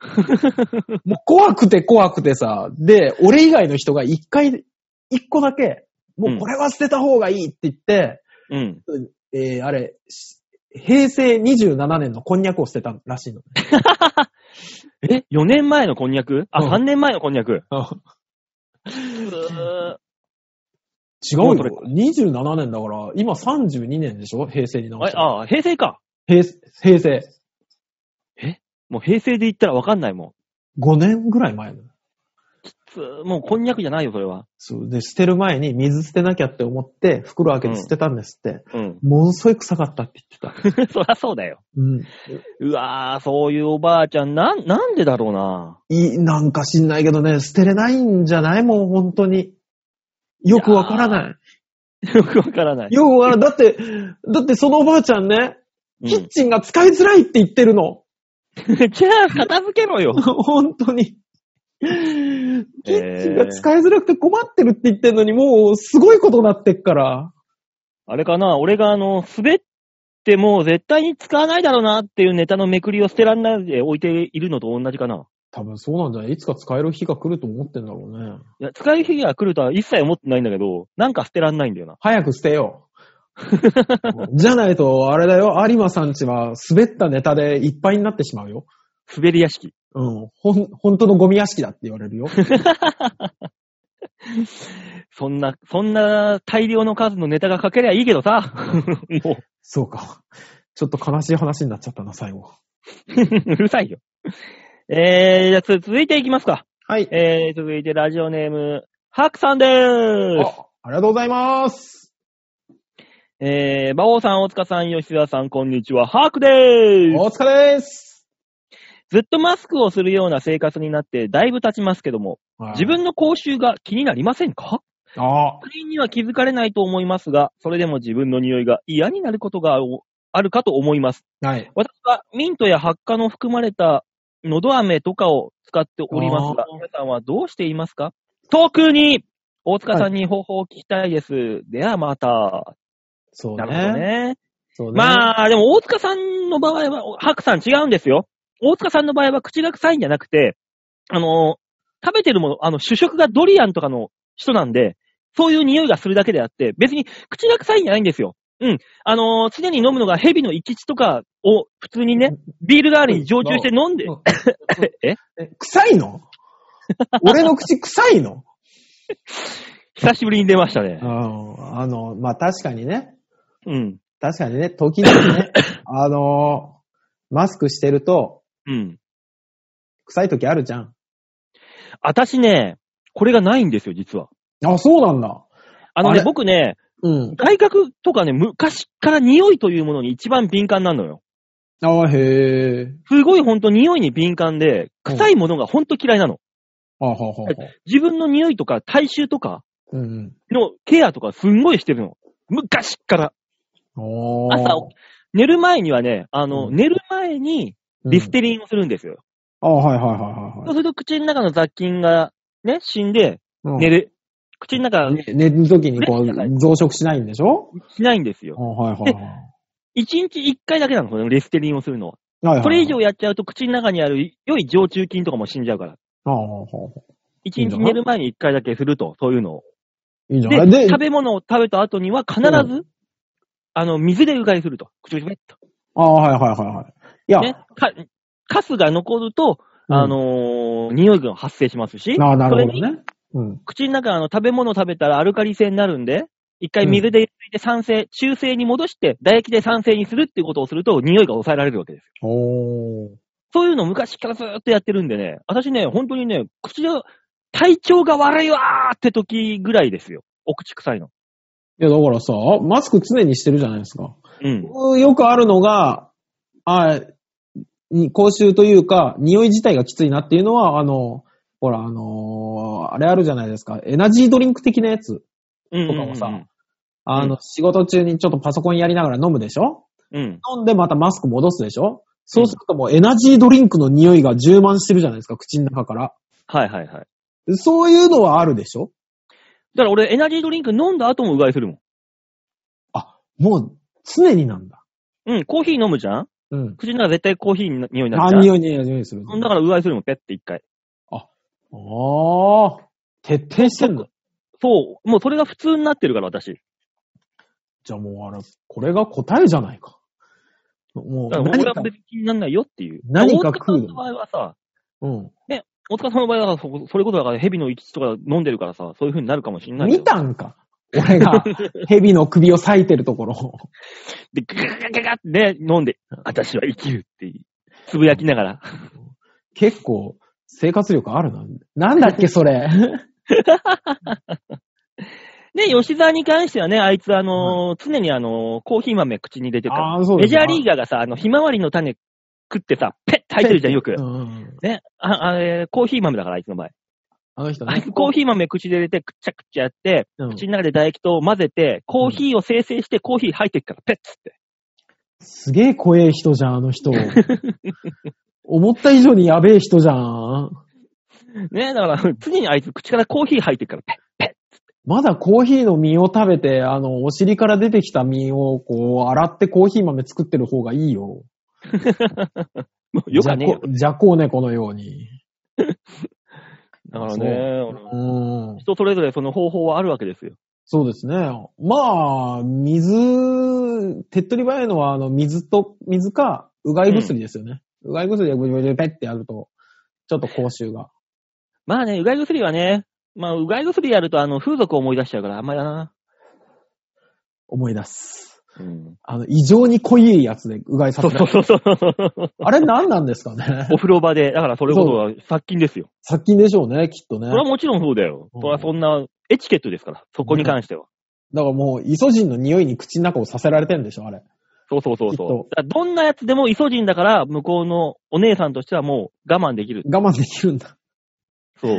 もう怖くて怖くてさ。で、俺以外の人が一回、一個だけ、もうこれは捨てた方がいいって言って、うん。えー、あれ、し平成27年のこんにゃくを捨てたらしいの。え ?4 年前のこんにゃく？あ、うん3年前のこんにゃく。違うよ。27年だから、今32年でしょ？平成に直あしたら。あ、平成か。平平成。もう平成で言ったらわかんないも5年ぐらい前の。ん。つもうこんにゃくじゃないよ、それは。そう。で、捨てる前に水捨てなきゃって思って、袋開けて捨てたんですって。うん。ものすごい臭かったって言ってた。そりゃそうだよ。うん。うわぁ、そういうおばあちゃん、なん、なんでだろうないい、なんか知んないけどね、捨てれないんじゃない？もう本当に。よくわからない。よくわからない。よくわからない。だって、だってそのおばあちゃんね、うんキッチンが使いづらいって言ってるの。じゃあ、片付けろよ。本当に。キッチンが使いづらくて困ってるって言ってんのに、もうすごいことになってっから。あれかな？俺があの、滑ってもう絶対に使わないだろうなっていうネタのめくりを捨てらんないで置いているのと同じかな？多分そうなんじゃない？いつか使える日が来ると思ってんだろうね。いや、使う日が来るとは一切思ってないんだけど、なんか捨てらんないんだよな。早く捨てよう。じゃないと、あれだよ、有馬さんちは滑ったネタでいっぱいになってしまうよ。滑り屋敷。うん。ほん、本当のゴミ屋敷だって言われるよ。そんな、そんな大量の数のネタが書けりゃいいけどさ。もそうか。ちょっと悲しい話になっちゃったな、最後。う、うるさいよ。えー、じゃあつ続いていきますか。はい。えー、続いてラジオネーム、ハクさんでーす。あ、ありがとうございます。えー、馬王さん、大塚さん、吉田さん、こんにちは。ハークでーす。お疲れです。ずっとマスクをするような生活になってだいぶ経ちますけども、自分の口臭が気になりませんか？あ他人には気づかれないと思いますが、それでも自分の匂いが嫌になることがあるかと思います。はい。私はミントや発火の含まれたのど飴とかを使っておりますが皆さんはどうしていますか？特に、大塚さんに方法を聞きたいです。ではまた。そうなるほどね。ね。そうね。まあ、でも大塚さんの場合は、白さん違うんですよ。大塚さんの場合は口が臭いんじゃなくて、あの、食べてるもの、あの、主食がドリアンとかの人なんで、そういう匂いがするだけであって、別に口が臭いんじゃないんですよ。うん。あの常に飲むのが蛇の生き血とかを普通にね、ビール代わりに常駐して飲んでうん、え？え臭いの？俺の口臭いの？久しぶりに出ましたねう。ん。あの、まあ、確かにね。うん。確かにね、時々ね、あのマスクしてると、うん。臭い時あるじゃん。私ね、これがないんですよ、実は。あ、そうなんだ。あのね、僕ね、うん。外角とかね、昔から匂いというものに一番敏感なのよ。あへえ。すごいほんと匂いに敏感で、臭いものがほんと嫌いなの。あははは。自分の匂いとか体臭とかうんのケアとかすんごいしてるの。昔っから。朝寝る前にはね、あの、うん寝る前にリステリンをするんですよ。あはいはいはいはいそうはいすると口の中の雑菌がね、死んでうん。寝る。口の中ね寝る時にこう、ね増殖しないんでしょ？しないんですよ。あはいはいはい。一日一回だけなの、このリステリンをするのは。はいはいそれ以上やっちゃうと口の中にある良い常駐菌とかも死んじゃうから。ああ、はあはあ一日寝る前に一回だけすると、そういうのを。でいいんじゃない？で、食べ物を食べた後には必ず、うあの、水でうがいすると。口々ペッと。ああ、はいはいはいはい。いや、ね。か、カスが残ると、うんあのー匂いが発生しますし、ああ、なるほどね。うん。口の中、あの、食べ物を食べたらアルカリ性になるんで、一回水で入れて酸性、中性に戻して、唾液で酸性にするっていうことをすると、匂いが抑えられるわけですよ。おー。そういうのを昔からずーっとやってるんでね、私ね、本当にね、口が、体調が悪いわーって時ぐらいですよ。お口臭いの。いや、だからさ、マスク常にしてるじゃないですか。うん。よくあるのが、あに口臭というか、匂い自体がきついなっていうのは、あの、ほら、あのーあれあるじゃないですか。エナジードリンク的なやつ。うんとかもさうんあの、う仕事中にちょっとパソコンやりながら飲むでしょ？うん。飲んでまたマスク戻すでしょ？そうするともうエナジードリンクの匂いが充満してるじゃないですか、口の中から。はいはいはい。そういうのはあるでしょ？だから俺、エナジードリンク飲んだ後もうがいするもん。もう常になんだ。うん、コーヒー飲むじゃんうん。口の中絶対コーヒーの匂いになるじゃん何匂いに匂いする。だからうがいするもん、ペッて一回。ああ、徹底してんの？そう、もうそれが普通になってるから、私。じゃあもうあれ、これが答えじゃないか。もうだから何か俺は別、に気にならないよっていう。何か大塚さん食うの？場合はさ、うん。大塚さんの場合はそそれこそだから蛇の生き血とか飲んでるからさ、そういう風になるかもしんないよ。見たんか俺が 蛇の首を裂いてるところ。で、ガガガガガってね、飲んで、私は生きるって。つぶやきながら。結構、生活力あるな。なんだっけ、それ。で、吉沢に関してはね、あいつあのー常にあのーコーヒー豆口に入れてるから。ああ、そうですメジャーリーガーがさ、あの、ひまわりの種食ってさ、ペッて入ってるじゃん、よくう。んうん。ね。あ、あれ、コーヒー豆だから、あいつの場合。あの人ねあいつ。コーヒー豆口で入れて、くっちゃくっちゃやって、うん口の中で唾液と混ぜて、コーヒーを生成して、コーヒー入ってくから、ペッつって。すげえ怖え人じゃん、あの人。思った以上にやべえ人じゃん。ね、だから、常にあいつ口からコーヒー入ってくから、ペッ、ペまだコーヒーの実を食べて、あの、お尻から出てきた実を、こう、洗ってコーヒー豆作ってる方がいいよ。ッ。もうよかねえよ。じゃこう猫のように。だからね、うん。人それぞれその方法はあるわけですよ。そうですね。まあ、水、手っ取り早いのは、あの、水と、水か、うがい薬ですよね。うがい薬でブリブリペッてやると、ちょっと口臭が。まあね、うがい薬はね、まあ、うがい薬やると、あの、風俗を思い出しちゃうから、あんまりだな。思い出す。うん。あの、異常に濃いやつでうがいさせる。そうそうそう。あれ何なんですかね？お風呂場で、だからそれこそは殺菌ですよ。殺菌でしょうね、きっとね。それはもちろんそうだよ。うんそれはそんな、エチケットですから、そこに関しては。だからもう、イソジンの匂いに口の中をさせられてんでしょ、あれ。そうそうそうそう。どんなやつでもイソジンだから、向こうのお姉さんとしてはもう我慢できる。我慢できるんだ。そう。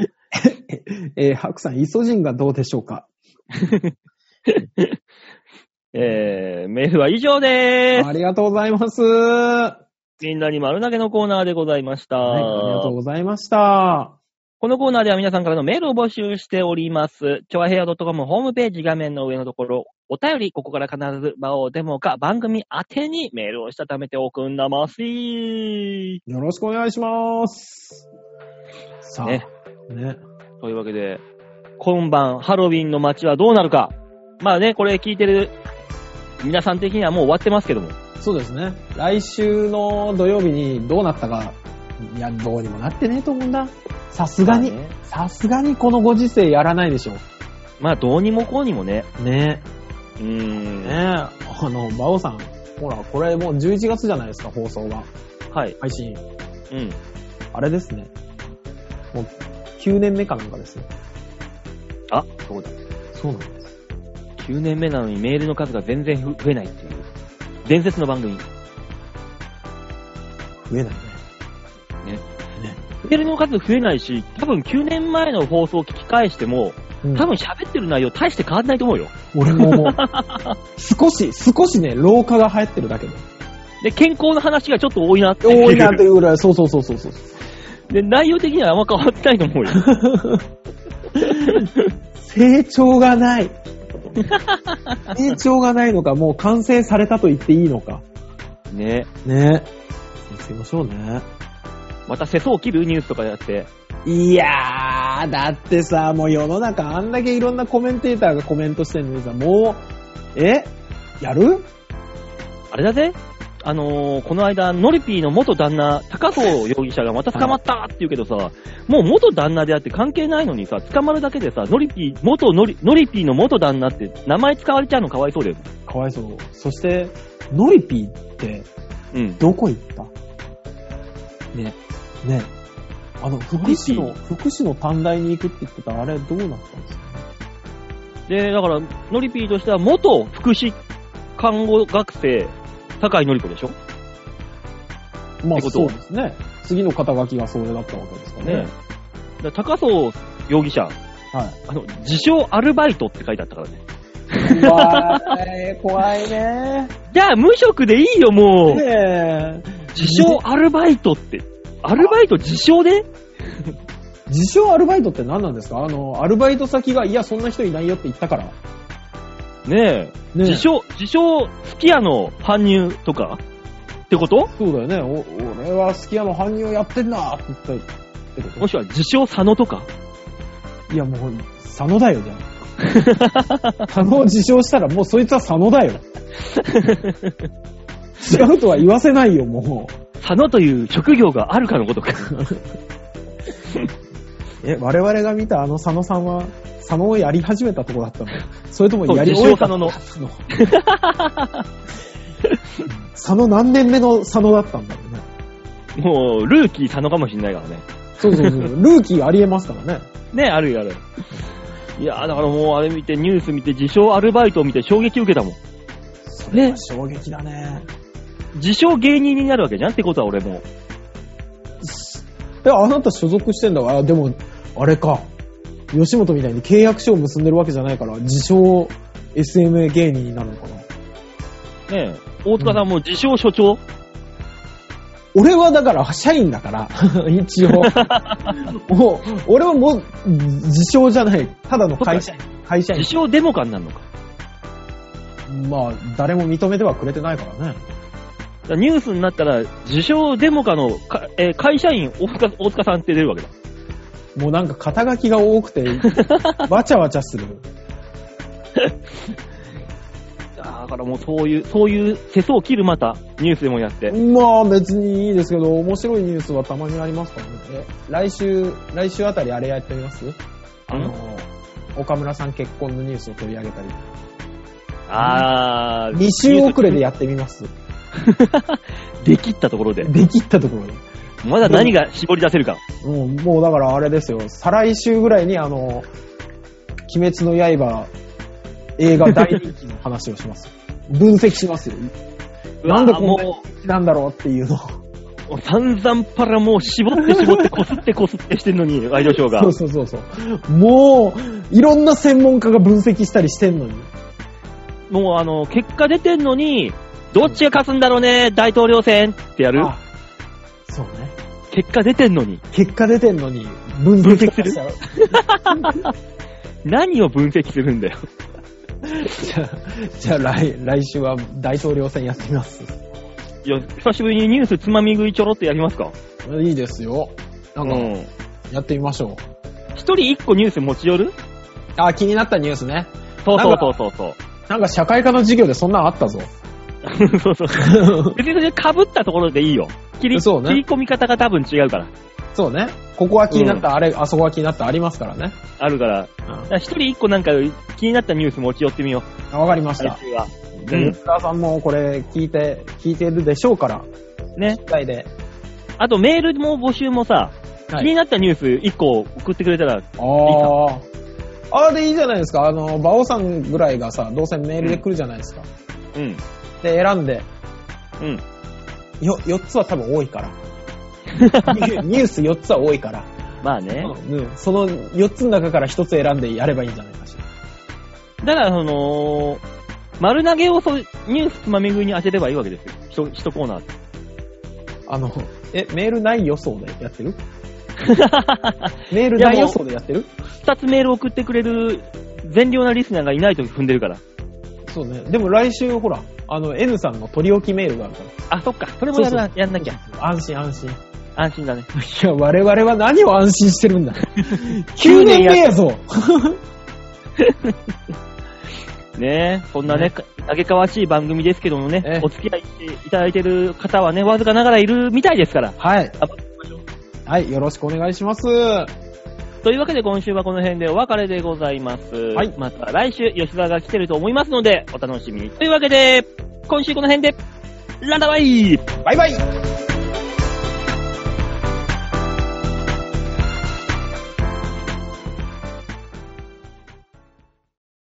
えー、ハクさん、イソジンがどうでしょうか？えー、メールは以上でーす。ありがとうございます。はみんなに丸投げのコーナーでございました。い、ありがとうございました。このコーナーでは皆さんからのメールを募集しております。ちょわへや .com ホームページ画面の上のところ、お便り、ここから必ず場をデモか番組宛てにメールをしたためておくんだますい。よろしくお願いします。さあ、ねね。というわけで、今晩ハロウィンの街はどうなるか。まあね、これ聞いてる皆さん的にはもう終わってますけども。そうですね。来週の土曜日にどうなったか、いや、どうにもなってねえと思うんだ。さすがに、まあねさすがにこのご時世やらないでしょ。まあどうにもこうにもね。ねうーん。え。ねえ。あの、バオさん。ほら、これもう11月じゃないですか、放送が。はい。配信。うん。あれですね。もう、9年目かなんかですよ。あ、そうだ。そうなんです。9年目なのにメールの数が全然増えないっていう。伝説の番組。増えないね。メールの数増えないし、多分9年前の放送を聞き返しても、うん多分喋ってる内容大して変わんないと思うよ。俺ももう、少し、少しね、老化が流行ってるだけで。で、健康の話がちょっと多いなって。多いなというぐらい、そうそうそうそうそう。で、内容的にはあんま変わってないと思うよ。成長がない。成長がないのか、もう完成されたと言っていいのか。ね。ね。見つけましょうね。また世相を切るニュースとかやって。いやー、だってさ、もう世の中あんだけいろんなコメンテーターがコメントしてるのにさ、もう、え？やる？あれだぜあのー、この間、ノリピーの元旦那、高相容疑者がまた捕まったって言うけどさ、もう元旦那であって関係ないのにさ、捕まるだけでさ、ノリピー、元ノリ、ノリピーの元旦那って名前使われちゃうのかわいそうだよ。かわいそう。そして、ノリピーって、うん。どこ行った？ね。ね。あの、福祉の、福祉の短大に行くって言ってたあれどうなったんですか？で、だから、ノリピーとしては元福祉看護学生、高井のり子でしょ？まあそうですね。次の肩書きがそれだったわけですかね。ね。で高藤容疑者、はい。あの、自称アルバイトって書いてあったからね。怖い、怖いね。じゃあ、無職でいいよ、もう。ねえ。自称アルバイトって。アルバイト自称で？自称アルバイトって何なんですか？あの、アルバイト先が、いや、そんな人いないよって言ったから。ねえ。ね自称、自称、すき家の搬入とか？ってこと？そうだよね。お、俺はスキヤの搬入やってんなって言ったってこともしくは自称佐野とか？いや、もう、佐野だよ、じゃあ。佐野を自称したら、もうそいつは佐野だよ。違うとは言わせないよ、もう。佐野という職業があるかのことか。え、我々が見たあの佐野さんは、佐野をやり始めたとこだったのそれともやり終えた自称佐野の 佐野何年目の佐野だったんだろうね。もう、ルーキー佐野かもしんないからね。そうそうそう。ルーキーありえますからね。ねあるよ、ある。いやーだからもうあれ見て、ニュース見て、自称アルバイトを見て衝撃受けたもん。それは衝撃だね。自称芸人になるわけじゃんってことは俺も。え、あなた所属してんだわ。あ、でも、あれか。吉本みたいに契約書を結んでるわけじゃないから、自称 SMA 芸人になるのかな。ねえ。大塚さんも自称所長、俺はだから、社員だから、一応。もう、俺はもう、自称じゃない。ただの会社員。会社員自。称デモカになるのか。まあ、誰も認めてはくれてないからね。ニュースになったら、自称デモカのか、えー会社員大塚大塚さんって出るわけだ。もうなんか肩書きが多くて、わちゃわちゃする。だからもうそういう、そういう世相を切るまた、ニュースでもやって。まあ別にいいですけど、面白いニュースはたまにありますからね。え来週、来週あたりあれやってみます？あの、岡村さん結婚のニュースを取り上げたり。あー。2週遅れでやってみます。できったところで。できったところで。まだ何が絞り出せるか。もう、もうだからあれですよ。再来週ぐらいにあの、鬼滅の刃映画大人気の話をします。分析しますよ。なんでこんなも人気なんだろうっていうのを。う、散々パラもう絞って絞ってこすってこすってしてんのに、ワイドショーがそう。そうそうそう。もう、いろんな専門家が分析したりしてんのに。もうあの、結果出てんのに、どっちが勝つんだろうね、大統領選ってやるあそうね。結果出てんのに。結果出てんのに、分分析する。何を分析するんだよ。じゃあ、じゃあ来、来週は大統領選やってみます。いや、久しぶりにニュースつまみ食いちょろっとやりますか。いいですよ。なんか、うん。やってみましょう。一人一個ニュース持ち寄る？あ、気になったニュースね。そうそうそうそうそう。なんか社会科の授業でそんなのあったぞ。そうそう。別にそれ被ったところでいいよ。切り、そうね切り込み方が多分違うから。そうね。ここは気になった、あれ、あそこは気になった、ありますからね。あるから。だから一人一個なんか気になったニュース持ち寄ってみよあわかりまう。したうん吉沢さんもこれ聞いて、聞いてるでしょうから。ね。機会で。あとメールも募集もさ、はい気になったニュース1個送ってくれたら、ああ。ああでいいじゃないですか。あの、馬王さんぐらいがさ、どうせメールで来るじゃないですか。うん。で、選んで、うん。よ、4つは多分多いから。ニ ュニュース4つは多いから。まあね。うん。その4つの中から1つ選んでやればいいんじゃないかしら。だから、その、丸投げをそうニュースつまみ食いに当てればいいわけですよ。一一コーナー。あの、え、メールない予想でやってる？メールない予想でやってる？二つメール送ってくれる善良なリスナーがいないと踏んでるから。そうね。でも来週ほら、あの、N さんの取り置きメールがあるから。あ、そっか。それもやらやんなきゃ。安心安心。安心だね。いや、我々は何を安心してるんだ。9年目やぞ ねえ、そんなね、あげかわしい番組ですけどもねええ、お付き合いしていただいてる方はね、わずかながらいるみたいですから。はい。はい、よろしくお願いします。というわけで今週はこの辺でお別れでございます。はい。また来週吉沢が来てると思いますので、お楽しみに。というわけで、今週この辺で、ランダバイ。バイバイ